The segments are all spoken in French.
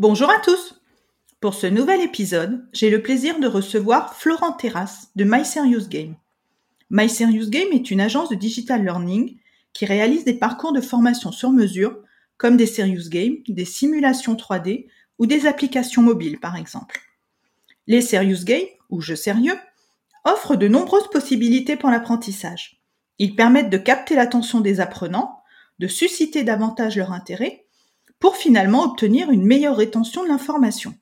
Bonjour à tous Pour ce nouvel épisode, j'ai le plaisir de recevoir Florent Terrasse de My Serious Game. My Game est une agence de digital learning qui réalise des parcours de formation sur mesure comme des serious games, des simulations 3D ou des applications mobiles par exemple. Les serious games, ou jeux sérieux, offrent de nombreuses possibilités pour l'apprentissage. Ils permettent de capter l'attention des apprenants, de susciter davantage leur intérêt pour finalement obtenir une meilleure rétention de l'information.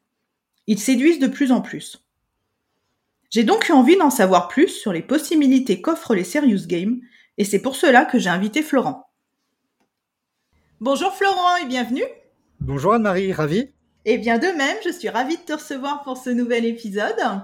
Ils séduisent de plus en plus. J'ai donc eu envie d'en savoir plus sur les possibilités qu'offrent les Serious Games, et c'est pour cela que j'ai invité Florent. Bonjour Florent et bienvenue. Bonjour Anne-Marie, ravi. Et eh bien de même, je suis ravie de te recevoir pour ce nouvel épisode.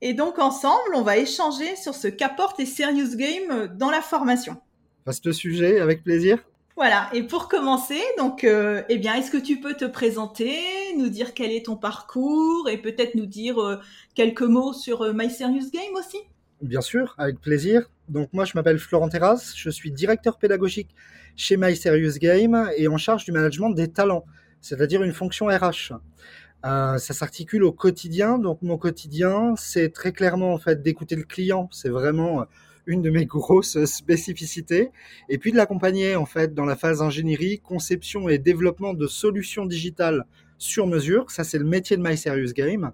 Et donc ensemble, on va échanger sur ce qu'apportent les Serious Games dans la formation. Vaste sujet, avec plaisir. Voilà, et pour commencer, donc, euh, eh bien, est-ce que tu peux te présenter, nous dire quel est ton parcours et peut-être nous dire euh, quelques mots sur euh, My Serious Game aussi? Bien sûr, avec plaisir. Donc moi, je m'appelle Florent Terrasse, je suis directeur pédagogique chez My Serious Game et en charge du management des talents, c'est-à-dire une fonction RH. ça s'articule au quotidien, donc mon quotidien, c'est très clairement en fait d'écouter le client. C'est vraiment une de mes grosses spécificités, et puis de l'accompagner en fait dans la phase ingénierie, conception et développement de solutions digitales sur mesure. Ça, c'est le métier de My Serious Game.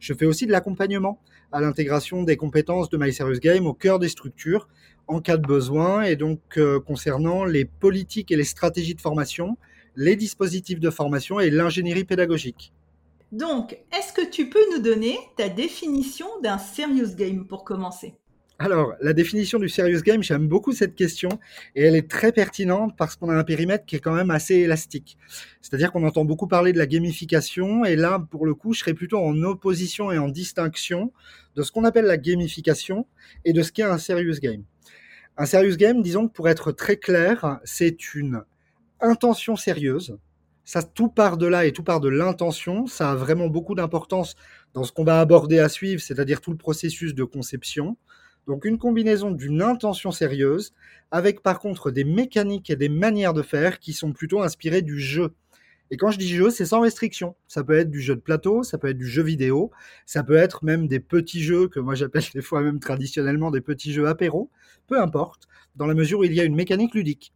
Je fais aussi de l'accompagnement à l'intégration des compétences de My Serious Game au cœur des structures en cas de besoin, et donc euh, concernant les politiques et les stratégies de formation, les dispositifs de formation et l'ingénierie pédagogique. Donc, est-ce que tu peux nous donner ta définition d'un serious game pour commencer? Alors, la définition du serious game, j'aime beaucoup cette question et elle est très pertinente parce qu'on a un périmètre qui est quand même assez élastique. C'est-à-dire qu'on entend beaucoup parler de la gamification et là, pour le coup, je serais plutôt en opposition et en distinction de ce qu'on appelle la gamification et de ce qu'est un serious game. Un serious game, disons que pour être très clair, c'est une intention sérieuse. Ça, tout part de là et tout part de l'intention. Ça a vraiment beaucoup d'importance dans ce qu'on va aborder à suivre, c'est-à-dire tout le processus de conception. Donc une combinaison d'une intention sérieuse avec par contre des mécaniques et des manières de faire qui sont plutôt inspirées du jeu. Et quand je dis jeu, c'est sans restriction. Ça peut être du jeu de plateau, ça peut être du jeu vidéo, ça peut être même des petits jeux que moi j'appelle des fois même traditionnellement des petits jeux apéro, peu importe, dans la mesure où il y a une mécanique ludique.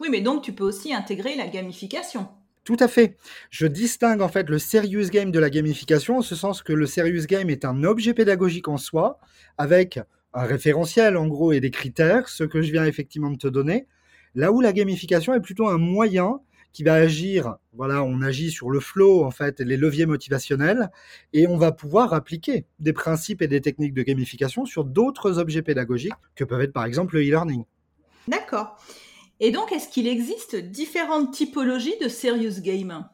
Oui, mais donc tu peux aussi intégrer la gamification. Tout à fait. Je distingue en fait le serious game de la gamification en ce sens que le serious game est un objet pédagogique en soi avec un référentiel en gros et des critères, ce que je viens effectivement de te donner. Là où la gamification est plutôt un moyen qui va agir, voilà, on agit sur le flow en fait, les leviers motivationnels, et on va pouvoir appliquer des principes et des techniques de gamification sur d'autres objets pédagogiques que peuvent être par exemple le e-learning. D'accord. Et donc, est-ce qu'il existe différentes typologies de serious game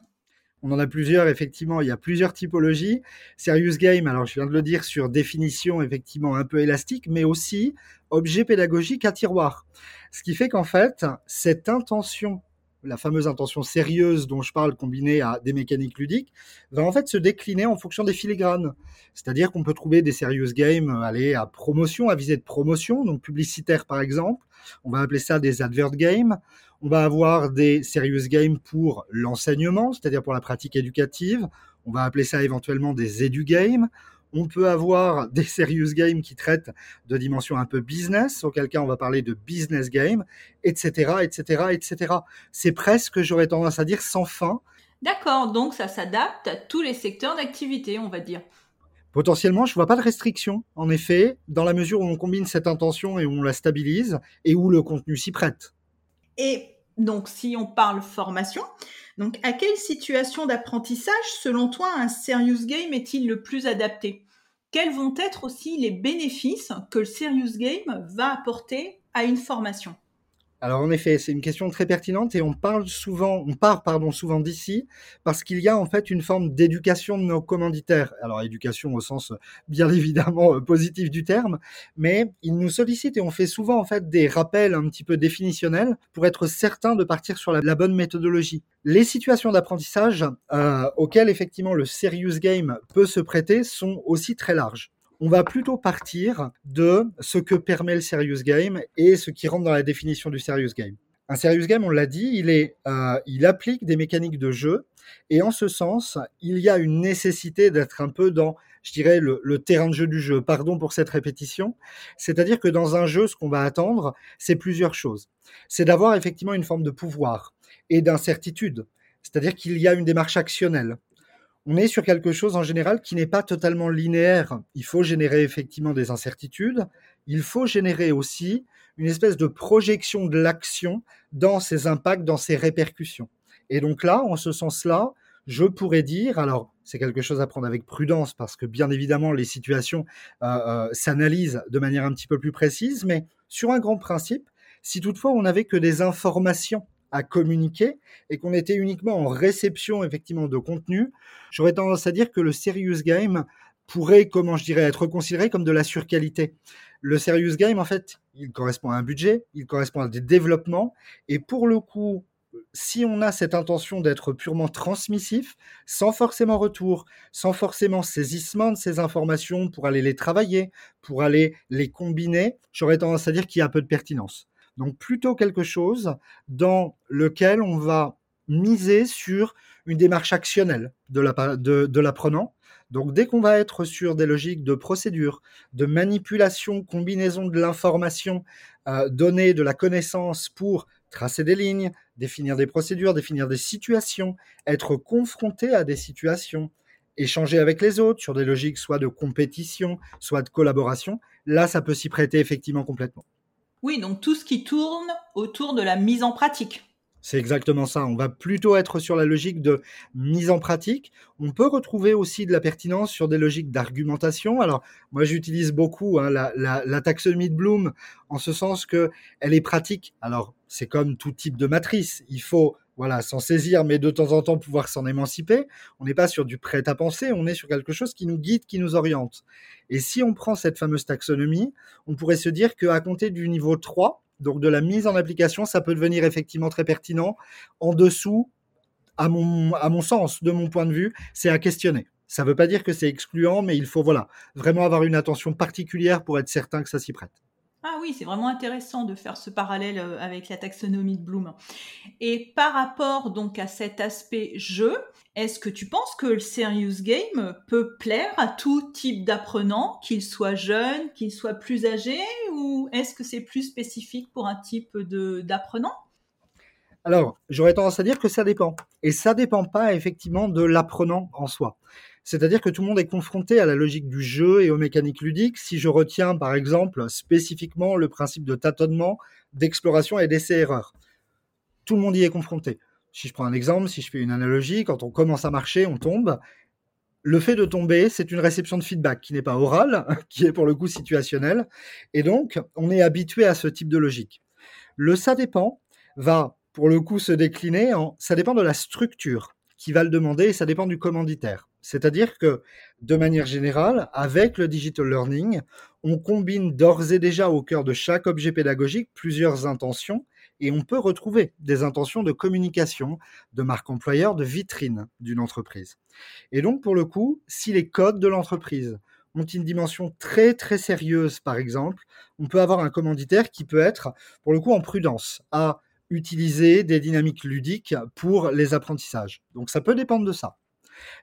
on en a plusieurs, effectivement. Il y a plusieurs typologies. Serious Game, alors je viens de le dire sur définition, effectivement, un peu élastique, mais aussi objet pédagogique à tiroir. Ce qui fait qu'en fait, cette intention la fameuse intention sérieuse dont je parle combinée à des mécaniques ludiques, va en fait se décliner en fonction des filigranes. C'est-à-dire qu'on peut trouver des serious games aller à promotion, à visée de promotion, donc publicitaire par exemple. On va appeler ça des advert games. On va avoir des serious games pour l'enseignement, c'est-à-dire pour la pratique éducative. On va appeler ça éventuellement des edu games. On peut avoir des serious games qui traitent de dimensions un peu business, auquel cas on va parler de business game, etc., etc., etc. C'est presque, j'aurais tendance à dire, sans fin. D'accord, donc ça s'adapte à tous les secteurs d'activité, on va dire. Potentiellement, je ne vois pas de restriction, en effet, dans la mesure où on combine cette intention et où on la stabilise, et où le contenu s'y prête. Et donc, si on parle formation, donc à quelle situation d'apprentissage, selon toi, un serious game est-il le plus adapté? Quels vont être aussi les bénéfices que le serious game va apporter à une formation? Alors en effet, c'est une question très pertinente et on parle souvent, on part souvent d'ici parce qu'il y a en fait une forme d'éducation de nos commanditaires. Alors éducation au sens bien évidemment euh, positif du terme, mais ils nous sollicitent et on fait souvent en fait des rappels un petit peu définitionnels pour être certain de partir sur la, bonne méthodologie. Les situations d'apprentissage euh, auxquelles effectivement le serious game peut se prêter sont aussi très larges on va plutôt partir de ce que permet le serious game et ce qui rentre dans la définition du serious game. Un serious game, on l'a dit, il, est, euh, il applique des mécaniques de jeu et en ce sens, il y a une nécessité d'être un peu dans, je dirais, le, le, terrain de jeu du jeu. Pardon pour cette répétition. C'est-à-dire que dans un jeu, ce qu'on va attendre, c'est plusieurs choses. C'est d'avoir effectivement une forme de pouvoir et d'incertitude. C'est-à-dire qu'il y a une démarche actionnelle on est sur quelque chose en général qui n'est pas totalement linéaire. Il faut générer effectivement des incertitudes. Il faut générer aussi une espèce de projection de l'action dans ses impacts, dans ses répercussions. Et donc là, en ce sens-là, je pourrais dire, alors c'est quelque chose à prendre avec prudence parce que bien évidemment les situations euh, euh, s'analysent de manière un petit peu plus précise, mais sur un grand principe, si toutefois on n'avait que des informations à communiquer et qu'on était uniquement en réception effectivement de contenu, j'aurais tendance à dire que le serious game pourrait, comment je dirais, être considéré comme de la surqualité. Le serious game, en fait, il correspond à un budget, il correspond à des développements, et pour le coup, si on a cette intention d'être purement transmissif, sans forcément retour, sans forcément saisissement de ces informations pour aller les travailler, pour aller les combiner, j'aurais tendance à dire qu'il y a un peu de pertinence. Donc plutôt quelque chose dans lequel on va miser sur une démarche actionnelle de l'apprenant. Donc dès qu'on va être sur des logiques de procédure, de manipulation, combinaison de l'information, euh, donner de la connaissance pour tracer des lignes, définir des procédures, définir des situations, être confronté à des situations, échanger avec les autres sur des logiques soit de compétition, soit de collaboration, là ça peut s'y prêter effectivement complètement. Oui, donc tout ce qui tourne autour de la mise en pratique. C'est exactement ça. On va plutôt être sur la logique de mise en pratique. On peut retrouver aussi de la pertinence sur des logiques d'argumentation. Alors, moi, j'utilise beaucoup hein, la, la, taxonomie de Bloom en ce sens que elle est pratique. Alors, c'est comme tout type de matrice. Il faut voilà, s'en saisir, mais de temps en temps pouvoir s'en émanciper. On n'est pas sur du prêt à penser, on est sur quelque chose qui nous guide, qui nous oriente. Et si on prend cette fameuse taxonomie, on pourrait se dire qu'à compter du niveau 3, donc de la mise en application, ça peut devenir effectivement très pertinent. En dessous, à mon, à mon sens, de mon point de vue, c'est à questionner. Ça ne veut pas dire que c'est excluant, mais il faut voilà, vraiment avoir une attention particulière pour être certain que ça s'y prête. Ah oui, c'est vraiment intéressant de faire ce parallèle euh, avec la taxonomie de Bloom. Et par rapport donc à cet aspect jeu, est-ce que tu penses que le serious game peut plaire à tout type d'apprenant, qu'il soit jeune, qu'il soit plus âgé, ou est-ce que c'est plus spécifique pour un type d'apprenant? Alors, j'aurais tendance à dire que ça dépend. Et ça dépend pas effectivement de l'apprenant en soi. C'est-à-dire que tout le monde est confronté à la logique du jeu et aux mécaniques ludiques. Si je retiens par exemple spécifiquement le principe de tâtonnement, d'exploration et d'essai-erreur, tout le monde y est confronté. Si je prends un exemple, si je fais une analogie, quand on commence à marcher, on tombe. Le fait de tomber, c'est une réception de feedback qui n'est pas orale, qui est pour le coup situationnelle. Et donc, on est habitué à ce type de logique. Le ça dépend va pour le coup se décliner en ça dépend de la structure qui va le demander et ça dépend du commanditaire. C'est-à-dire que, de manière générale, avec le digital learning, on combine d'ores et déjà au cœur de chaque objet pédagogique plusieurs intentions et on peut retrouver des intentions de communication, de marque employeur, de vitrine d'une entreprise. Et donc, pour le coup, si les codes de l'entreprise ont une dimension très très sérieuse, par exemple, on peut avoir un commanditaire qui peut être, pour le coup, en prudence, à utiliser des dynamiques ludiques pour les apprentissages. Donc ça peut dépendre de ça.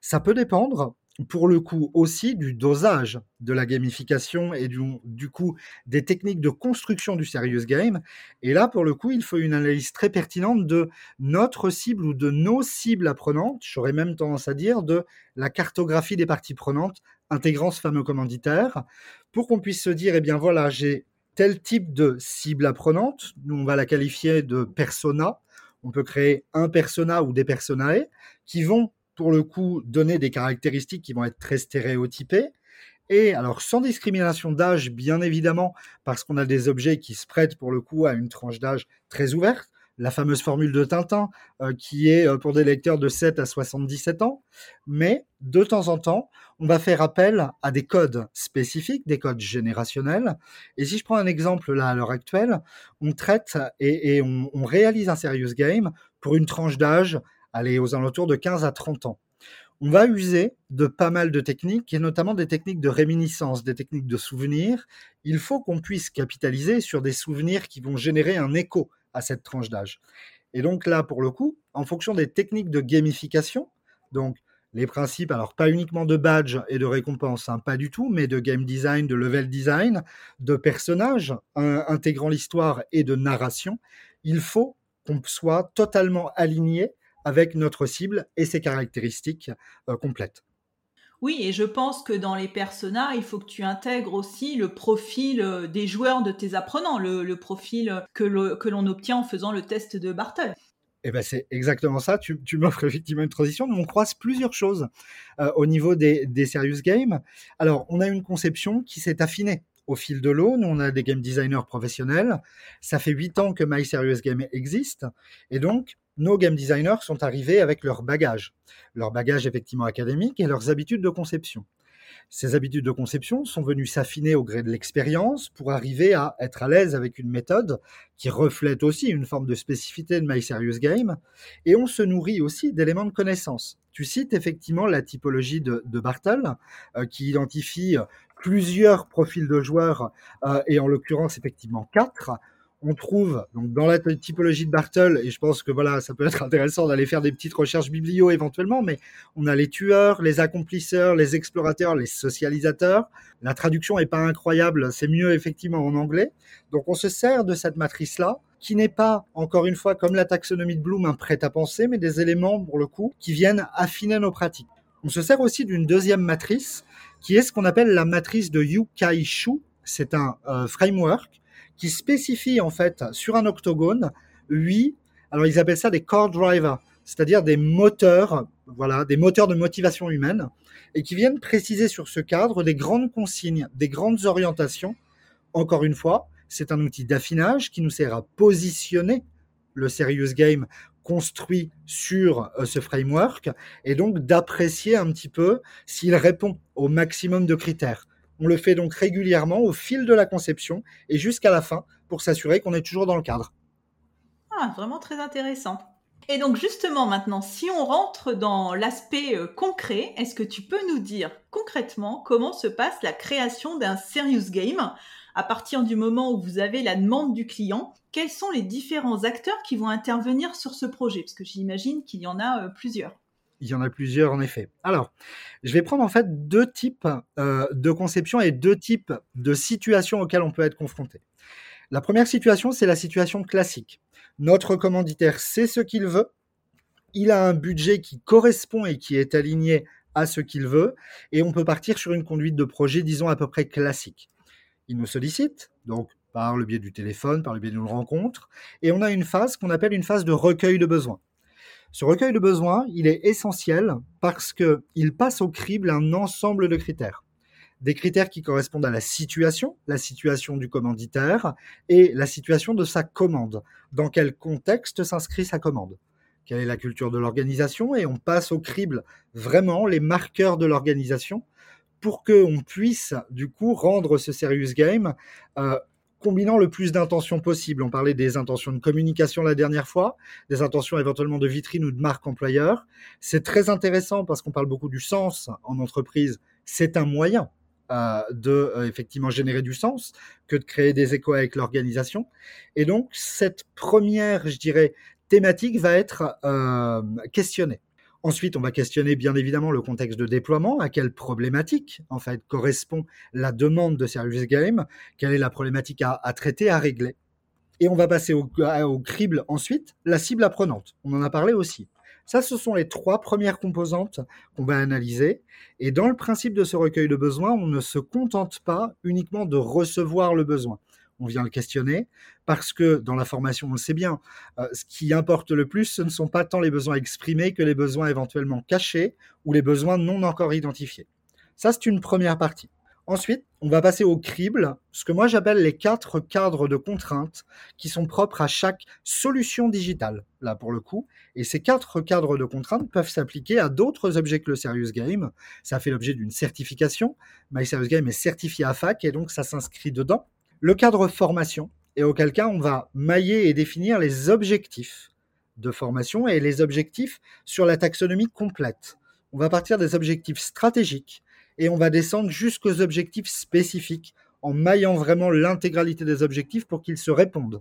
Ça peut dépendre pour le coup aussi du dosage de la gamification et du, coup des techniques de construction du serious game. Et là, pour le coup, il faut une analyse très pertinente de notre cible ou de nos cibles apprenantes, j'aurais même tendance à dire de la cartographie des parties prenantes intégrant ce fameux commanditaire, pour qu'on puisse se dire, eh bien voilà, j'ai tel type de cible apprenante, nous on va la qualifier de persona, on peut créer un persona ou des personae qui vont pour le coup, donner des caractéristiques qui vont être très stéréotypées. Et alors, sans discrimination d'âge, bien évidemment, parce qu'on a des objets qui se prêtent pour le coup à une tranche d'âge très ouverte, la fameuse formule de Tintin, euh, qui est euh, pour des lecteurs de 7 à 77 ans. Mais de temps en temps, on va faire appel à des codes spécifiques, des codes générationnels. Et si je prends un exemple là à l'heure actuelle, on traite et, on, on, réalise un serious game pour une tranche d'âge, allez, aux alentours de 15 à 30 ans. On va user de pas mal de techniques, et notamment des techniques de réminiscence, des techniques de souvenirs. Il faut qu'on puisse capitaliser sur des souvenirs qui vont générer un écho à cette tranche d'âge. Et donc là, pour le coup, en fonction des techniques de gamification, donc les principes, alors pas uniquement de badge et de récompense, hein, pas du tout, mais de game design, de level design, de personnages intégrant l'histoire et de narration, il faut qu'on soit totalement aligné avec notre cible et ses caractéristiques euh, complètes. Oui, et je pense que dans les personas, il faut que tu intègres aussi le profil euh, des joueurs de tes apprenants, le, profil que l'on obtient en faisant le test de Bartle. Eh ben c'est exactement ça. Tu, m'offres effectivement une transition. On croise plusieurs choses euh, au niveau des, des, serious games. Alors, on a une conception qui s'est affinée au fil de l'eau. Nous, on a des game designers professionnels. Ça fait huit ans que My Serious Game existe. Et donc, nos game designers sont arrivés avec leur bagage, leur bagage effectivement académique et leurs habitudes de conception. Ces habitudes de conception sont venues s'affiner au gré de l'expérience pour arriver à être à l'aise avec une méthode qui reflète aussi une forme de spécificité de My Serious Game. Et on se nourrit aussi d'éléments de connaissance. Tu cites effectivement la typologie de, de Bartle, euh, qui identifie plusieurs profils de joueurs, euh, et en l'occurrence effectivement quatre, on trouve donc dans la typologie de Bartle, et je pense que voilà, ça peut être intéressant d'aller faire des petites recherches biblio éventuellement, mais on a les tueurs, les accomplisseurs, les explorateurs, les socialisateurs. La traduction est pas incroyable, c'est mieux effectivement en anglais. Donc on se sert de cette matrice-là, qui n'est pas, encore une fois, comme la taxonomie de Bloom, un prêt à penser, mais des éléments, pour le coup, qui viennent affiner nos pratiques. On se sert aussi d'une deuxième matrice, qui est ce qu'on appelle la matrice de Yu Kai Shu. C'est un euh, framework qui spécifie en fait sur un octogone huit, alors ils appellent ça des core drivers, c'est-à-dire des moteurs, voilà, des moteurs de motivation humaine, et qui viennent préciser sur ce cadre des grandes consignes, des grandes orientations. Encore une fois, c'est un outil d'affinage qui nous sert à positionner le serious game construit sur euh, ce framework et donc d'apprécier un petit peu s'il répond au maximum de critères. On le fait donc régulièrement au fil de la conception et jusqu'à la fin pour s'assurer qu'on est toujours dans le cadre. Ah, vraiment très intéressant. Et donc justement maintenant, si on rentre dans l'aspect euh, concret, est-ce que tu peux nous dire concrètement comment se passe la création d'un serious game à partir du moment où vous avez la demande du client? Quels sont les différents acteurs qui vont intervenir sur ce projet? Parce que j'imagine qu'il y en a euh, plusieurs. Il y en a plusieurs en effet. Alors, je vais prendre en fait deux types euh, de conception et deux types de situations auxquelles on peut être confronté. La première situation, c'est la situation classique. Notre commanditaire sait ce qu'il veut, il a un budget qui correspond et qui est aligné à ce qu'il veut, et on peut partir sur une conduite de projet, disons, à peu près classique. Il nous sollicite, donc par le biais du téléphone, par le biais d'une rencontre, et on a une phase qu'on appelle une phase de recueil de besoins. Ce recueil de besoins, il est essentiel parce qu'il passe au crible un ensemble de critères. Des critères qui correspondent à la situation, la situation du commanditaire et la situation de sa commande. Dans quel contexte s'inscrit sa commande? Quelle est la culture de l'organisation? Et on passe au crible vraiment les marqueurs de l'organisation pour qu'on puisse du coup rendre ce serious game euh, combinant le plus d'intentions possible. On parlait des intentions de communication la dernière fois, des intentions éventuellement de vitrine ou de marque employeur. C'est très intéressant parce qu'on parle beaucoup du sens en entreprise. C'est un moyen euh, de euh, effectivement générer du sens que de créer des échos avec l'organisation. Et donc cette première, je dirais, thématique va être euh, questionnée. Ensuite, on va questionner bien évidemment le contexte de déploiement, à quelle problématique en fait correspond la demande de Service Game, quelle est la problématique à, traiter, à régler? Et on va passer au, au, crible ensuite, la cible apprenante. On en a parlé aussi. Ça, ce sont les trois premières composantes qu'on va analyser. Et dans le principe de ce recueil de besoins, on ne se contente pas uniquement de recevoir le besoin on vient le questionner, parce que dans la formation, on le sait bien, euh, ce qui importe le plus, ce ne sont pas tant les besoins exprimés que les besoins éventuellement cachés ou les besoins non encore identifiés. Ça, c'est une première partie. Ensuite, on va passer au crible, ce que moi j'appelle les quatre cadres de contraintes qui sont propres à chaque solution digitale, là pour le coup. Et ces quatre cadres de contraintes peuvent s'appliquer à d'autres objets que le Serious Game. Ça fait l'objet d'une certification. My Serious Game est certifié à FAC et donc ça s'inscrit dedans. Le cadre formation, et auquel cas on va mailler et définir les objectifs de formation et les objectifs sur la taxonomie complète. On va partir des objectifs stratégiques et on va descendre jusqu'aux objectifs spécifiques en maillant vraiment l'intégralité des objectifs pour qu'ils se répondent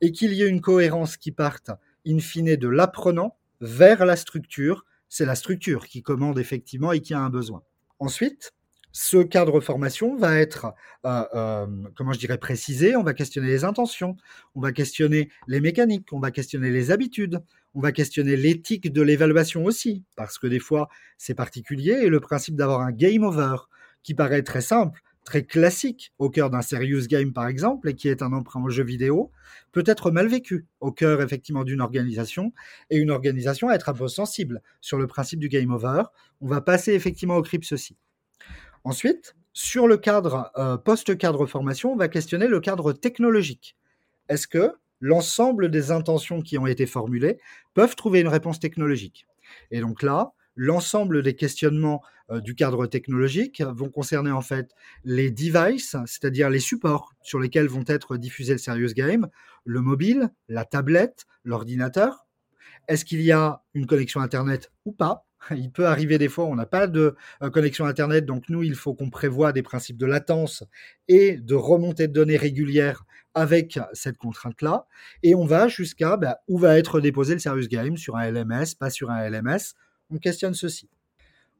et qu'il y ait une cohérence qui parte in fine de l'apprenant vers la structure. C'est la structure qui commande effectivement et qui a un besoin. Ensuite, ce cadre formation va être, euh, euh, comment je dirais, précisé. On va questionner les intentions, on va questionner les mécaniques, on va questionner les habitudes, on va questionner l'éthique de l'évaluation aussi, parce que des fois, c'est particulier. Et le principe d'avoir un game over, qui paraît très simple, très classique au cœur d'un serious game par exemple, et qui est un emprunt au jeu vidéo, peut être mal vécu au cœur effectivement d'une organisation, et une organisation à être un peu sensible sur le principe du game over. On va passer effectivement au CRIPS aussi. Ensuite, sur le cadre euh, post-cadre formation, on va questionner le cadre technologique. Est-ce que l'ensemble des intentions qui ont été formulées peuvent trouver une réponse technologique? Et donc là, l'ensemble des questionnements euh, du cadre technologique vont concerner en fait les devices, c'est-à-dire les supports sur lesquels vont être diffusés le Serious Game, le mobile, la tablette, l'ordinateur. Est-ce qu'il y a une connexion Internet ou pas? Il peut arriver des fois, on n'a pas de euh, connexion Internet, donc nous, il faut qu'on prévoit des principes de latence et de remontée de données régulières avec cette contrainte-là. Et on va jusqu'à bah, où va être déposé le Serious Game, sur un LMS, pas sur un LMS. On questionne ceci.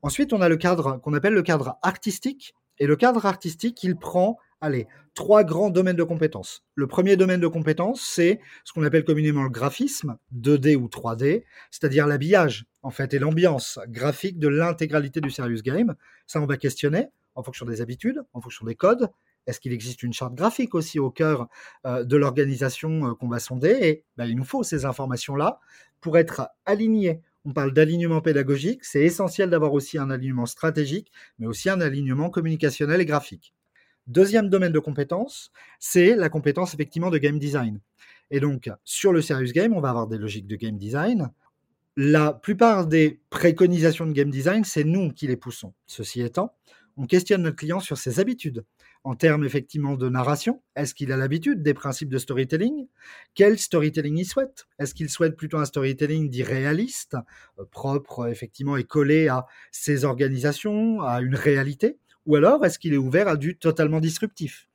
Ensuite, on a le cadre qu'on appelle le cadre artistique. Et le cadre artistique, il prend allez, trois grands domaines de compétences. Le premier domaine de compétences, c'est ce qu'on appelle communément le graphisme, 2D ou 3D, c'est-à-dire l'habillage, en fait, et l'ambiance graphique de l'intégralité du serious game. Ça, on va questionner en fonction des habitudes, en fonction des codes. Est-ce qu'il existe une charte graphique aussi au cœur euh, de l'organisation euh, qu'on va sonder? Et ben, il nous faut ces informations-là pour être alignés. On parle d'alignement pédagogique, c'est essentiel d'avoir aussi un alignement stratégique, mais aussi un alignement communicationnel et graphique. Deuxième domaine de compétence, c'est la compétence effectivement de game design. Et donc, sur le serious game, on va avoir des logiques de game design. La plupart des préconisations de game design, c'est nous qui les poussons. Ceci étant, on questionne notre client sur ses habitudes. En termes effectivement de narration, est-ce qu'il a l'habitude des principes de storytelling? Quel storytelling il souhaite? Est-ce qu'il souhaite plutôt un storytelling dit réaliste, euh, propre effectivement et collé à ses organisations, à une réalité? Ou alors, est-ce qu'il est ouvert à du totalement disruptif?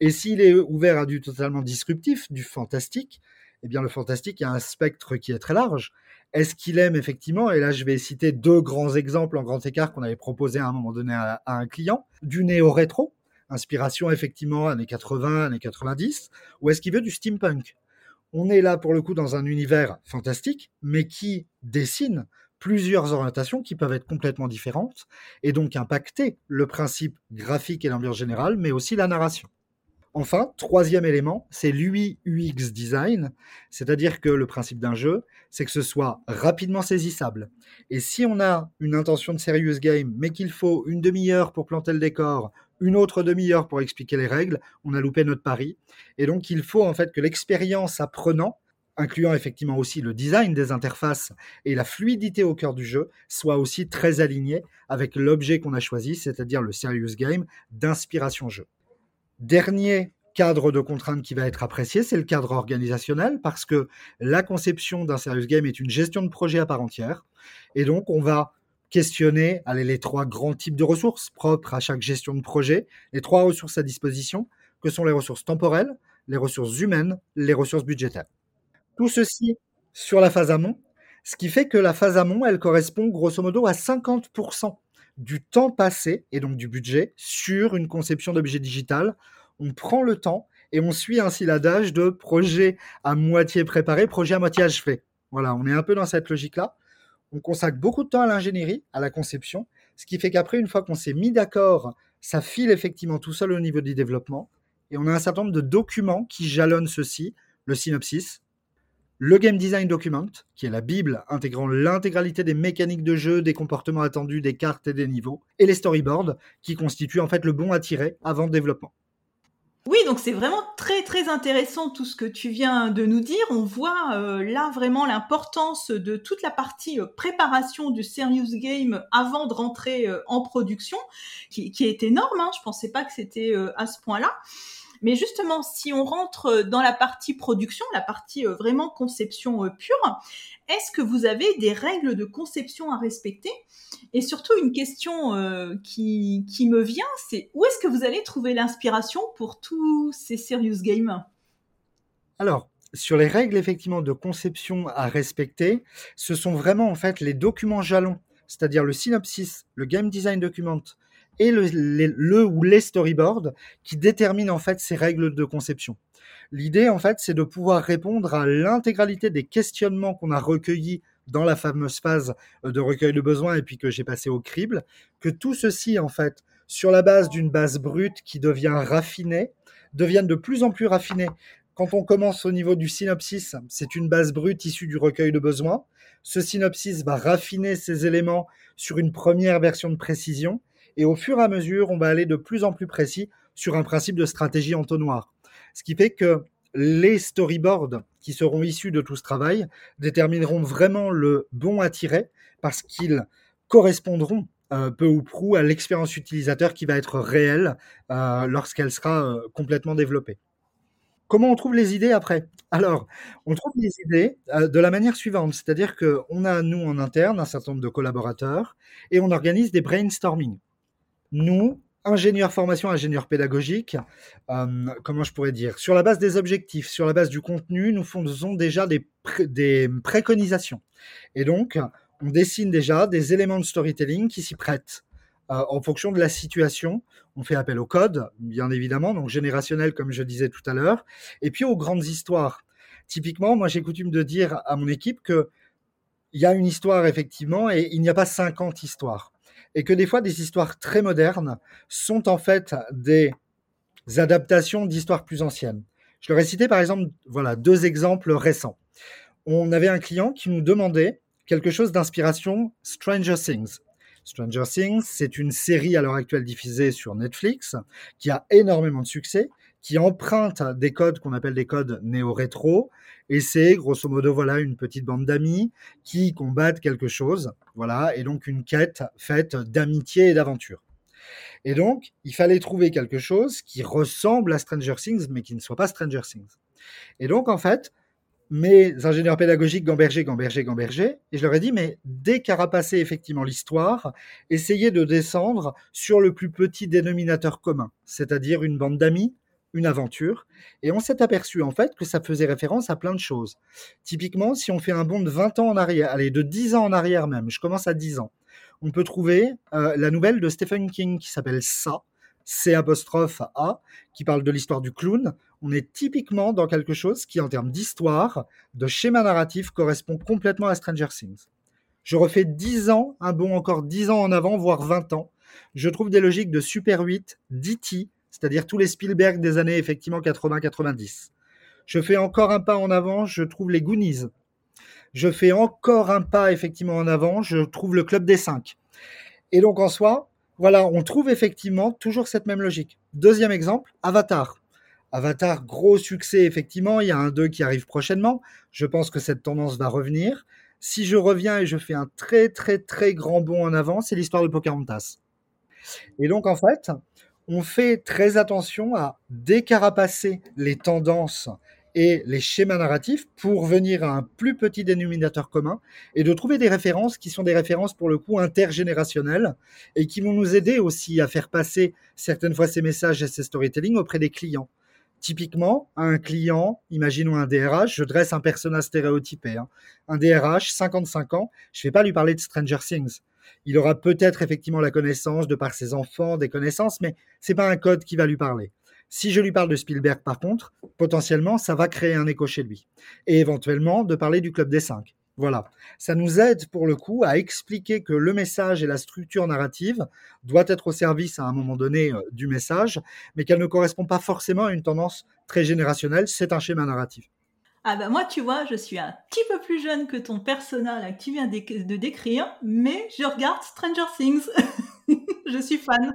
Et s'il est ouvert à du totalement disruptif, du fantastique, eh bien, le fantastique a un spectre qui est très large. Est-ce qu'il aime effectivement, et là je vais citer deux grands exemples en grand écart qu'on avait proposé à un moment donné à, un client, du néo-rétro, inspiration effectivement années 80, années 90, ou est-ce qu'il veut du steampunk? On est là pour le coup dans un univers fantastique, mais qui dessine plusieurs orientations qui peuvent être complètement différentes et donc impacter le principe graphique et l'ambiance générale, mais aussi la narration. Enfin, troisième élément, c'est l'UI UX design, c'est-à-dire que le principe d'un jeu, c'est que ce soit rapidement saisissable. Et si on a une intention de serious game, mais qu'il faut une demi-heure pour planter le décor, une autre demi-heure pour expliquer les règles, on a loupé notre pari. Et donc, il faut en fait que l'expérience apprenant incluant effectivement aussi le design des interfaces et la fluidité au cœur du jeu, soit aussi très aligné avec l'objet qu'on a choisi, c'est-à-dire le serious game d'inspiration jeu. Dernier cadre de contrainte qui va être apprécié, c'est le cadre organisationnel, parce que la conception d'un serious game est une gestion de projet à part entière, et donc on va questionner allez, les trois grands types de ressources propres à chaque gestion de projet, les trois ressources à disposition, que sont les ressources temporelles, les ressources humaines, les ressources budgétaires. Tout ceci sur la phase amont, ce qui fait que la phase amont, elle correspond grosso modo à 50% du temps passé et donc du budget sur une conception d'objet digital. On prend le temps et on suit ainsi l'adage de projet à moitié préparé, projet à moitié achevé. Voilà, on est un peu dans cette logique-là. On consacre beaucoup de temps à l'ingénierie, à la conception, ce qui fait qu'après, une fois qu'on s'est mis d'accord, ça file effectivement tout seul au niveau du développement. Et on a un certain nombre de documents qui jalonnent ceci, le synopsis, le Game Design Document, qui est la Bible intégrant l'intégralité des mécaniques de jeu, des comportements attendus, des cartes et des niveaux, et les storyboards, qui constituent en fait le bon à tirer avant le développement. Oui, donc c'est vraiment très très intéressant tout ce que tu viens de nous dire. On voit euh, là vraiment l'importance de toute la partie euh, préparation du serious game avant de rentrer euh, en production, qui, est énorme. Hein. Je pensais pas que c'était à ce point-là. Mais justement, si on rentre dans la partie production, la partie vraiment conception pure, est-ce que vous avez des règles de conception à respecter? Et surtout, une question euh, qui, qui me vient, c'est où est-ce que vous allez trouver l'inspiration pour tous ces serious games? Alors, sur les règles effectivement de conception à respecter, ce sont vraiment en fait les documents jalons, c'est-à-dire le synopsis, le game design document et le, ou les storyboards qui déterminent en fait ces règles de conception. L'idée, en fait, c'est de pouvoir répondre à l'intégralité des questionnements qu'on a recueillis dans la fameuse phase de recueil de besoins et puis que j'ai passé au crible, que tout ceci, en fait, sur la base d'une base brute qui devient raffinée, devienne de plus en plus raffinée. Quand on commence au niveau du synopsis, c'est une base brute issue du recueil de besoins. Ce synopsis va raffiner ces éléments sur une première version de précision. Et au fur et à mesure, on va aller de plus en plus précis sur un principe de stratégie entonnoir. Ce qui fait que les storyboards qui seront issus de tout ce travail détermineront vraiment le bon à tirer parce qu'ils correspondront euh, peu ou prou à l'expérience utilisateur qui va être réelle euh, lorsqu'elle sera euh, complètement développée. Comment on trouve les idées après? Alors, on trouve les idées de la manière suivante, c'est-à-dire qu'on a, nous, en interne, un certain nombre de collaborateurs et on organise des brainstorming. Nous, ingénieur formation, ingénieur pédagogique, euh, comment je pourrais dire, sur la base des objectifs, sur la base du contenu, nous faisons déjà des, des préconisations. Et donc, on dessine déjà des éléments de storytelling qui s'y prêtent. Euh, en fonction de la situation, on fait appel au code, bien évidemment, donc générationnel comme je disais tout à l'heure, et puis aux grandes histoires. Typiquement, moi j'ai coutume de dire à mon équipe que il y a une histoire effectivement et il n'y a pas 50 histoires et que des fois des histoires très modernes sont en fait des adaptations d'histoires plus anciennes. Je leur ai cité par exemple voilà deux exemples récents. On avait un client qui nous demandait quelque chose d'inspiration Stranger Things. Stranger Things, c'est une série à l'heure actuelle diffusée sur Netflix qui a énormément de succès qui emprunte des codes qu'on appelle des codes néo-rétro. Et c'est grosso modo voilà une petite bande d'amis qui combattent quelque chose, voilà, et donc une quête faite d'amitié et d'aventure. Et donc, il fallait trouver quelque chose qui ressemble à Stranger Things, mais qui ne soit pas Stranger Things. Et donc, en fait, mes ingénieurs pédagogiques Gamberger, Gamberger, Gamberger, et je leur ai dit, mais décarapacer effectivement l'histoire, essayez de descendre sur le plus petit dénominateur commun, c'est-à-dire une bande d'amis une aventure, et on s'est aperçu en fait que ça faisait référence à plein de choses. Typiquement, si on fait un bond de 20 ans en arrière, allez, de 10 ans en arrière même, je commence à 10 ans, on peut trouver euh, la nouvelle de Stephen King qui s'appelle Ça, C apostrophe A, qui parle de l'histoire du clown. On est typiquement dans quelque chose qui, en termes d'histoire, de schéma narratif, correspond complètement à Stranger Things. Je refais 10 ans, un bond encore 10 ans en avant, voire 20 ans. Je trouve des logiques de Super 8, d'E.T., c'est-à-dire tous les Spielberg des années effectivement 80-90. Je fais encore un pas en avant, je trouve les Goonies. Je fais encore un pas effectivement en avant, je trouve le Club des Cinq. Et donc en soi, voilà, on trouve effectivement toujours cette même logique. Deuxième exemple, Avatar. Avatar, gros succès effectivement, il y a un 2 qui arrive prochainement. Je pense que cette tendance va revenir. Si je reviens et je fais un très très très grand bond en avant, c'est l'histoire de Pocahontas. Et donc en fait, on fait très attention à décarapacer les tendances et les schémas narratifs pour venir à un plus petit dénominateur commun et de trouver des références qui sont des références pour le coup intergénérationnelles et qui vont nous aider aussi à faire passer certaines fois ces messages et ces storytelling auprès des clients. Typiquement, un client, imaginons un DRH, je dresse un personnage stéréotypé. Hein. Un DRH, 55 ans, je ne vais pas lui parler de Stranger Things il aura peut-être effectivement la connaissance de par ses enfants, des connaissances, mais c'est pas un code qui va lui parler. Si je lui parle de Spielberg, par contre, potentiellement, ça va créer un écho chez lui. Et éventuellement, de parler du Club des Cinq. Voilà. Ça nous aide pour le coup à expliquer que le message et la structure narrative doit être au service à un moment donné euh, du message, mais qu'elle ne correspond pas forcément à une tendance très générationnelle. C'est un schéma narratif. Ah bah moi, tu vois, je suis un petit peu plus jeune que ton personnel là, que tu viens de décrire, mais je regarde Stranger Things. je suis fan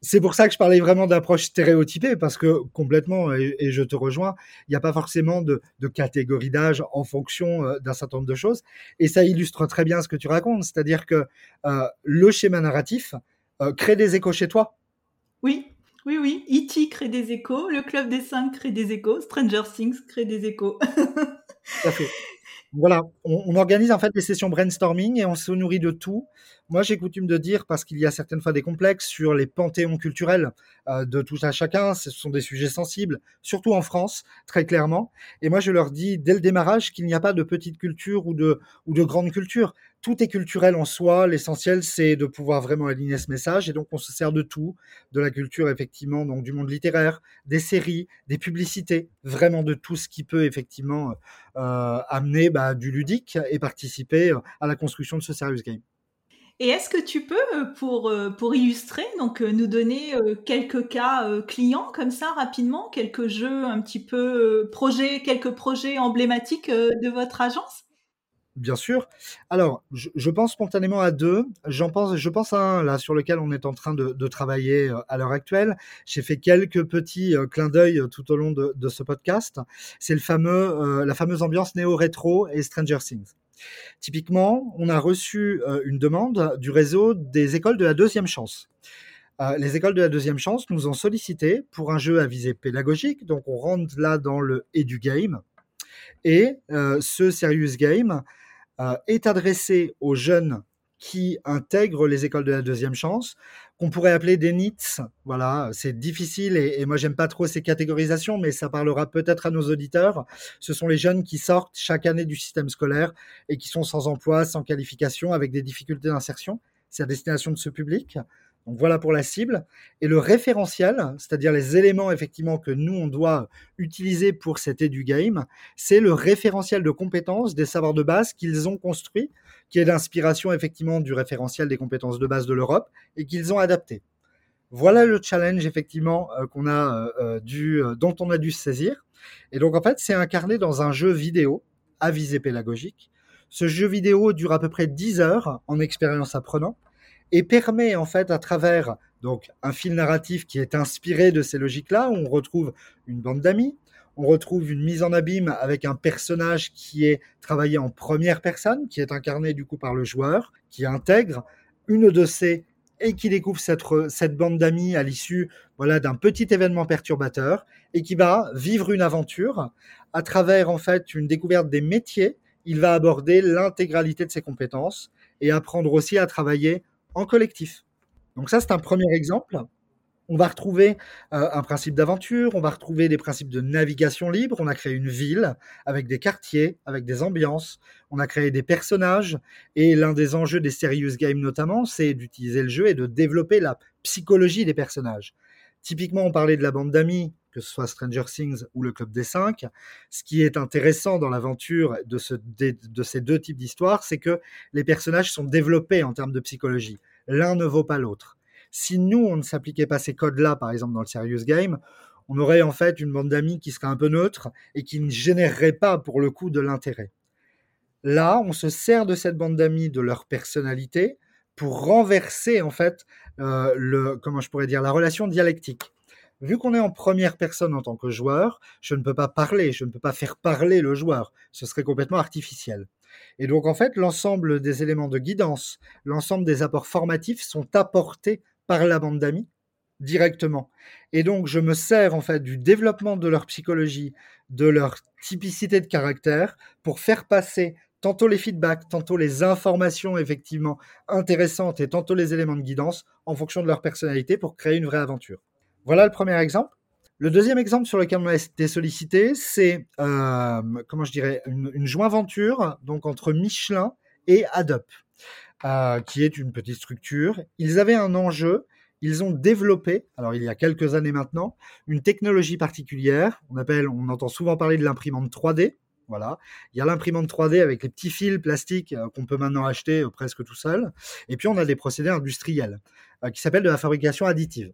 c'est pour ça que je parlais vraiment d'approche stéréotypée, parce que complètement, et, je te rejoins, il n'y a pas forcément de, catégorie d'âge en fonction euh, d'un certain nombre de choses. Et ça illustre très bien ce que tu racontes, c'est-à-dire que euh, le schéma narratif euh, crée des échos chez toi. Oui, oui, oui. E.T. crée des échos, le Club des Cinq crée des échos, Stranger Things crée des échos. Tout à fait. Voilà, on, organise en fait des sessions brainstorming et on se nourrit de tout. Moi, j'ai coutume de dire, parce qu'il y a certaines fois des complexes sur les panthéons culturels euh, de tout à chacun, ce sont des sujets sensibles, surtout en France, très clairement. Et moi, je leur dis dès le démarrage qu'il n'y a pas de petite culture ou de, ou de grande culture tout est culturel en soi. L'essentiel, c'est de pouvoir vraiment aligner ce message. Et donc, on se sert de tout, de la culture, effectivement, donc du monde littéraire, des séries, des publicités, vraiment de tout ce qui peut, effectivement, euh, amener bah, du ludique et participer euh, à la construction de ce serious game. Et est-ce que tu peux, euh, pour, pour illustrer, donc nous donner quelques cas clients comme ça rapidement, quelques jeux un petit peu projets, quelques projets emblématiques de votre agence? Bien sûr. Alors, je, pense spontanément à deux. J'en pense, je pense à un là sur lequel on est en train de, travailler euh, à l'heure actuelle. J'ai fait quelques petits euh, clins d'œil euh, tout au long de, ce podcast. C'est le fameux, la fameuse ambiance néo-rétro et Stranger Things. Typiquement, on a reçu une demande du réseau des écoles de la deuxième chance. les écoles de la deuxième chance nous ont sollicité pour un jeu à visée pédagogique, donc on rentre là dans le edu game. Et ce serious game est adressé aux jeunes qui intègrent les écoles de la deuxième chance, qu'on pourrait appeler des NITS. Voilà, c'est difficile et, et moi j'aime pas trop ces catégorisations, mais ça parlera peut-être à nos auditeurs. Ce sont les jeunes qui sortent chaque année du système scolaire et qui sont sans emploi, sans qualification, avec des difficultés d'insertion. C'est à destination de ce public. Voilà pour la cible. Et le référentiel, c'est-à-dire les éléments effectivement que nous, on doit utiliser pour cet edu-game, c'est le référentiel de compétences des savoirs de base qu'ils ont construit, qui est l'inspiration effectivement du référentiel des compétences de base de l'Europe et qu'ils ont adapté. Voilà le challenge effectivement euh, qu'on a euh, euh, dû, dont on a dû saisir. Et donc en fait, c'est incarné dans un jeu vidéo à visée pédagogique. Ce jeu vidéo dure à peu près 10 heures en expérience apprenant et permet en fait à travers donc un fil narratif qui est inspiré de ces logiques-là, on retrouve une bande d'amis, on retrouve une mise en abîme avec un personnage qui est travaillé en première personne, qui est incarné du coup par le joueur, qui intègre une de ces et qui découvre cette, bande d'amis à l'issue voilà, d'un petit événement perturbateur et qui va vivre une aventure à travers en fait une découverte des métiers. Il va aborder l'intégralité de ses compétences et apprendre aussi à travailler en collectif. Donc ça, c'est un premier exemple. On va retrouver euh, un principe d'aventure, on va retrouver des principes de navigation libre, on a créé une ville avec des quartiers, avec des ambiances, on a créé des personnages, et l'un des enjeux des serious games notamment, c'est d'utiliser le jeu et de développer la psychologie des personnages. Typiquement, on parlait de la bande d'amis, que ce soit Stranger Things ou le Club des Cinq. Ce qui est intéressant dans l'aventure de, ces deux types d'histoires, c'est que les personnages sont développés en termes de psychologie. L'un ne vaut pas l'autre. Si nous, on ne s'appliquait pas ces codes-là, par exemple dans le Serious Game, on aurait en fait une bande d'amis qui serait un peu neutre et qui ne générerait pas pour le coup de l'intérêt. Là, on se sert de cette bande d'amis, de leur personnalité, pour renverser en fait euh, le, comment je pourrais dire, la relation dialectique vu qu'on est en première personne en tant que joueur, je ne peux pas parler, je ne peux pas faire parler le joueur. Ce serait complètement artificiel. Et donc, en fait, l'ensemble des éléments de guidance, l'ensemble des apports formatifs sont apportés par la bande d'amis directement. Et donc, je me sers en fait du développement de leur psychologie, de leur typicité de caractère pour faire passer tantôt les feedbacks, tantôt les informations effectivement intéressantes et tantôt les éléments de guidance en fonction de leur personnalité pour créer une vraie aventure. Voilà le premier exemple. Le deuxième exemple sur lequel on a été sollicité, c'est euh, comment je dirais une, une joint-venture donc entre Michelin et Adobe, euh, qui est une petite structure. Ils avaient un enjeu. Ils ont développé, alors il y a quelques années maintenant, une technologie particulière. On entend souvent parler de l'imprimante 3D. Voilà. Il y a l'imprimante 3D avec les petits fils plastiques euh, qu'on peut maintenant acheter presque tout seul. Et puis on a des procédés industriels qui s'appellent de la fabrication additive.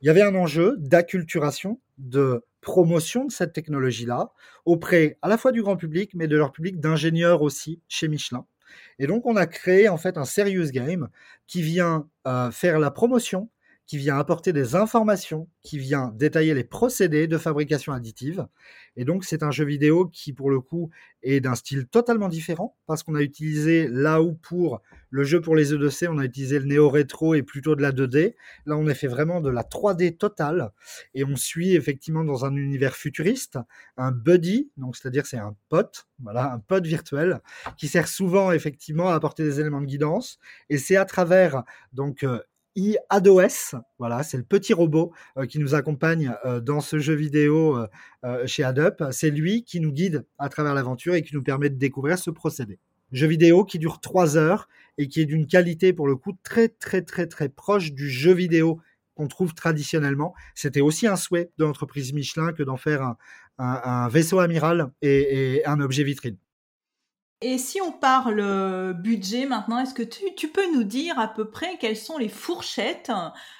Il y avait un enjeu d'acculturation, de promotion de cette technologie-là auprès à la fois du grand public, mais de leur public d'ingénieurs aussi chez Michelin. Et donc, on a créé en fait un serious game qui vient euh, faire la promotion, qui vient apporter des informations, qui vient détailler les procédés de fabrication additive. Et donc, c'est un jeu vidéo qui, pour le coup, est d'un style totalement différent, parce qu'on a utilisé là où pour le jeu pour les E2C, on a utilisé le néo-rétro et plutôt de la 2D. Là, on a fait vraiment de la 3D totale, et on suit effectivement dans un univers futuriste un buddy, donc c'est-à-dire c'est un pote, voilà, un pote virtuel, qui sert souvent effectivement à apporter des éléments de guidance. Et c'est à travers donc euh, iADOS. Voilà, c'est le petit robot euh, qui nous accompagne euh, dans ce jeu vidéo euh, chez Adobe. C'est lui qui nous guide à travers l'aventure et qui nous permet de découvrir ce procédé. Jeu vidéo qui dure trois heures et qui est d'une qualité pour le coup très très très très proche du jeu vidéo qu'on trouve traditionnellement. C'était aussi un souhait de l'entreprise Michelin que d'en faire un, vaisseau amiral et un objet vitrine. Et si on parle budget maintenant, est-ce que tu, peux nous dire à peu près quelles sont les fourchettes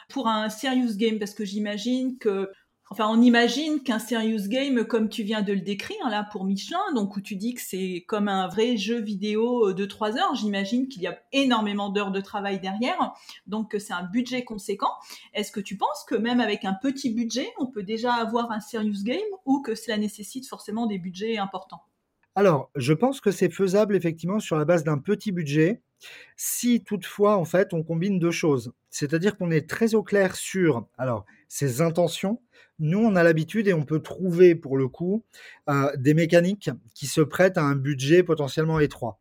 pour un serious game? Parce que j'imagine que, enfin, on imagine qu'un serious game, comme tu viens de le décrire là pour Michelin, donc où tu dis que c'est comme un vrai jeu vidéo de 3 heures, j'imagine qu'il y a énormément d'heures de travail derrière, donc c'est un budget conséquent. Est-ce que tu penses que même avec un petit budget, on peut déjà avoir un serious game ou que cela nécessite forcément des budgets importants? Alors, je pense que c'est faisable effectivement sur la base d'un petit budget, si toutefois, en fait, on combine deux choses. C'est-à-dire qu'on est très au clair sur, alors, ses intentions. Nous, on a l'habitude et on peut trouver, pour le coup, euh, des mécaniques qui se prêtent à un budget potentiellement étroit.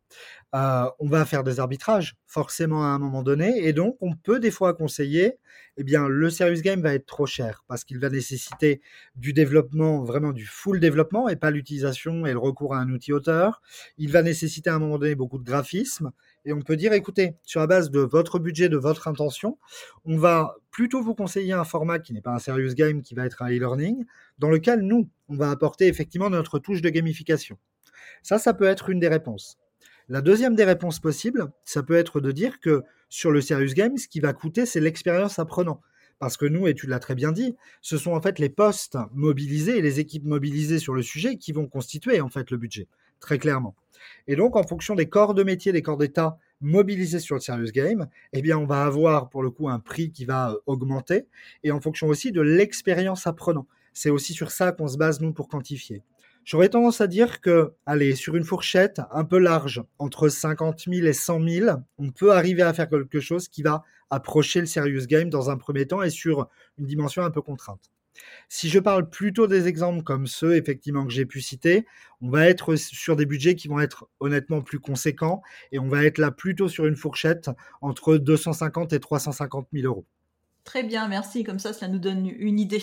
Euh, on va faire des arbitrages, forcément, à un moment donné, et donc, on peut des fois conseiller eh bien, le service game va être trop cher parce qu'il va nécessiter du développement, vraiment du full développement et pas l'utilisation et le recours à un outil auteur. Il va nécessiter à un moment donné beaucoup de graphisme et on peut dire, écoutez, sur la base de votre budget, de votre intention, on va plutôt vous conseiller un format qui n'est pas un serious game, qui va être un e-learning, dans lequel nous, on va apporter effectivement notre touche de gamification. Ça, ça peut être une des réponses. La deuxième des réponses possibles, ça peut être de dire que sur le Serious Game, ce qui va coûter, c'est l'expérience apprenant. Parce que nous, et tu l'as très bien dit, ce sont en fait les postes mobilisés les équipes mobilisées sur le sujet qui vont constituer en fait le budget, très clairement. Et donc, en fonction des corps de métier, des corps d'État mobilisés sur le Serious Game, eh bien, on va avoir pour le coup un prix qui va euh, augmenter et en fonction aussi de l'expérience apprenant. C'est aussi sur ça qu'on se base, nous, pour quantifier. J'aurais tendance à dire que, allez, sur une fourchette un peu large, entre 50 000 et 100 000, on peut arriver à faire quelque chose qui va approcher le serious game dans un premier temps et sur une dimension un peu contrainte. Si je parle plutôt des exemples comme ceux effectivement que j'ai pu citer, on va être sur des budgets qui vont être honnêtement plus conséquents et on va être là plutôt sur une fourchette entre 250 et 350 000 euros. Très bien, merci. Comme ça, cela nous donne une idée.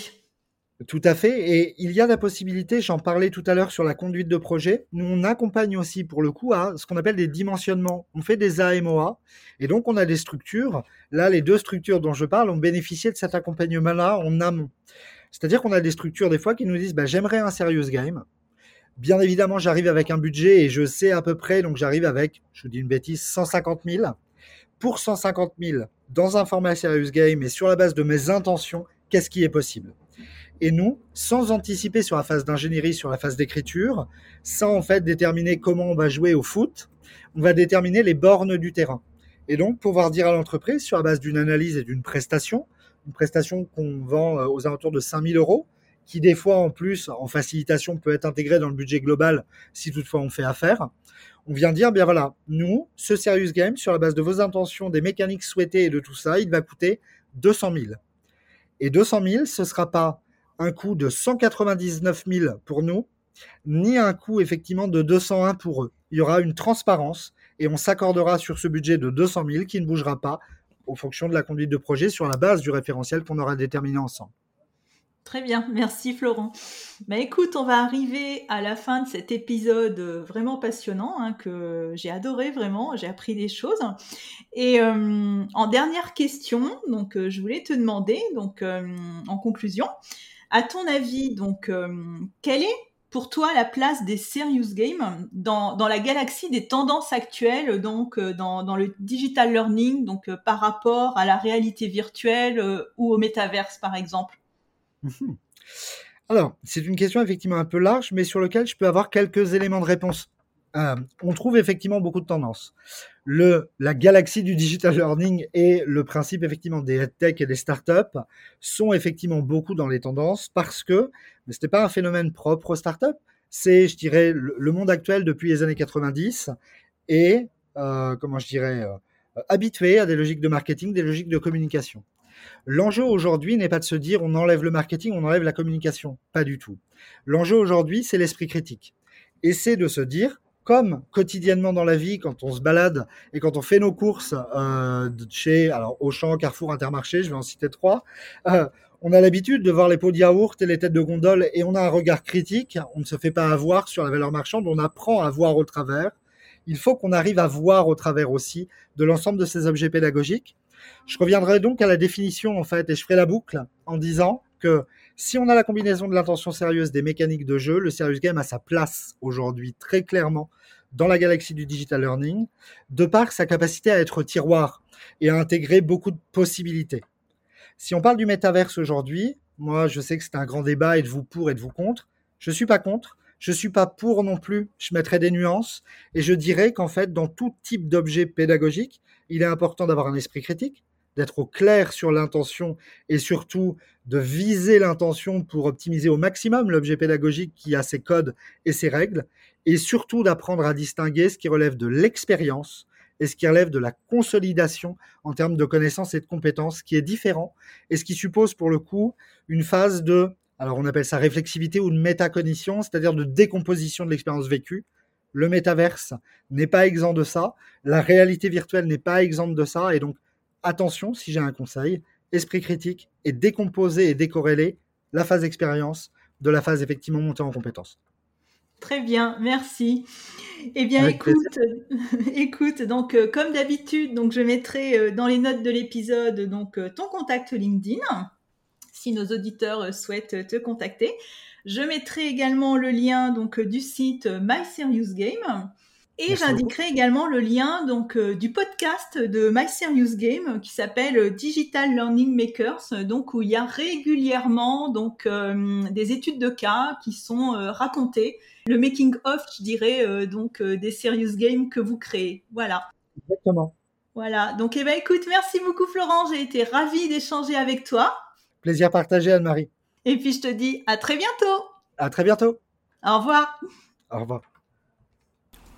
Tout à fait. Et il y a la possibilité, j'en parlais tout à l'heure sur la conduite de projet, nous on accompagne aussi pour le coup à ce qu'on appelle des dimensionnements. On fait des AMOA et donc on a des structures. Là, les deux structures dont je parle ont bénéficié de cet accompagnement-là en amont. C'est-à-dire qu'on a des structures des fois qui nous disent bah, j'aimerais un serious game. Bien évidemment, j'arrive avec un budget et je sais à peu près, donc j'arrive avec, je vous dis une bêtise, 150 000. Pour 150 000, dans un format serious game et sur la base de mes intentions, qu'est-ce qui est possible? Et nous, sans anticiper sur la phase d'ingénierie, sur la phase d'écriture, sans en fait déterminer comment on va jouer au foot, on va déterminer les bornes du terrain. Et donc pouvoir dire à l'entreprise, sur la base d'une analyse et d'une prestation, une prestation qu'on vend euh, aux alentours de 5000 euros, qui des fois en plus en facilitation peut être intégrée dans le budget global si toutefois on fait affaire. On vient dire, bien voilà, nous, ce Serious Game, sur la base de vos intentions, des mécaniques souhaitées et de tout ça, il va coûter 200 000. Et 200 000, ce sera pas un coût de 199 000 pour nous, ni un coût effectivement de 201 pour eux. Il y aura une transparence et on s'accordera sur ce budget de 200 000 qui ne bougera pas en fonction de la conduite de projet sur la base du référentiel qu'on aura déterminé ensemble. Très bien, merci Florent. Écoute, on va arriver à la fin de cet épisode vraiment passionnant hein, que j'ai adoré vraiment, j'ai appris des choses. Et euh, en dernière question, donc euh, je voulais te demander, donc euh, en conclusion, à ton avis, donc, euh, quel est pour toi la place des serious games dans, dans la galaxie des tendances actuelles, donc euh, dans, dans le digital learning, donc euh, par rapport à la réalité virtuelle ou au métaverse par exemple? Mhm. Alors, c'est une question effectivement un peu large, mais sur laquelle je peux avoir quelques éléments de réponse. on trouve effectivement beaucoup de tendances. Le, la galaxie du digital learning et le principe effectivement des tech et des startups sont effectivement beaucoup dans les tendances parce que ce n'est pas un phénomène propre aux startups. C'est, je dirais, le, monde actuel depuis les années 90 et, euh, comment je dirais, euh, habitué à des logiques de marketing, des logiques de communication. L'enjeu aujourd'hui n'est pas de se dire on enlève le marketing, on enlève la communication. Pas du tout. L'enjeu aujourd'hui, c'est l'esprit critique. Et c'est de se dire, comme quotidiennement dans la vie, quand on se balade et quand on fait nos courses euh, chez alors Auchan, Carrefour, Intermarché, je vais en citer trois, euh, on a l'habitude de voir les pots de yaourt et les têtes de gondole et on a un regard critique. On ne se fait pas avoir sur la valeur marchande, on apprend à voir au travers. Il faut qu'on arrive à voir au travers aussi de l'ensemble de ces objets pédagogiques. Je reviendrai donc à la définition en fait et je ferai la boucle en disant que si on a la combinaison de l'intention sérieuse des mécaniques de jeu, le serious game a sa place aujourd'hui très clairement dans la galaxie du digital learning, de par sa capacité à être tiroir et à intégrer beaucoup de possibilités. Si on parle du métaverse aujourd'hui, moi je sais que c'est un grand débat, êtes-vous pour, êtes-vous contre? Je suis pas contre, je suis pas pour non plus, je mettrai des nuances et je dirais qu'en fait dans tout type d'objet pédagogique, il est important d'avoir un esprit critique, d'être au clair sur l'intention et surtout de viser l'intention pour optimiser au maximum l'objet pédagogique qui a ses codes et ses règles, et surtout d'apprendre à distinguer ce qui relève de l'expérience et ce qui relève de la consolidation en termes de connaissances et de compétences, qui est différent, et ce qui suppose pour le coup une phase de, alors on appelle ça réflexivité ou de métacognition, c'est-à-dire de décomposition de l'expérience vécue. Le métaverse n'est pas exempt de ça, la réalité virtuelle n'est pas exempte de ça, et donc attention, si j'ai un conseil, esprit critique et décomposer et décorréler la phase expérience de la phase effectivement montée en compétence. Très bien, merci. Eh bien, écoute, écoute, donc euh, comme d'habitude, donc je mettrai euh, dans les notes de l'épisode donc euh, ton contact LinkedIn si nos auditeurs souhaitent te contacter. Je mettrai également le lien donc du site My Serious Game. Et j'indiquerai également le lien donc du podcast de My Serious Game qui s'appelle Digital Learning Makers, donc où il y a régulièrement donc des études de cas qui sont racontées le making of, je dirais, euh, donc euh, des serious games que vous créez. Voilà. Exactement. Voilà. Donc, eh ben, écoute, merci beaucoup, Florent. J'ai été ravie d'échanger avec toi. Plaisir partagé, Anne-Marie. Et puis, je te dis à très bientôt. À très bientôt. Au revoir. Au revoir.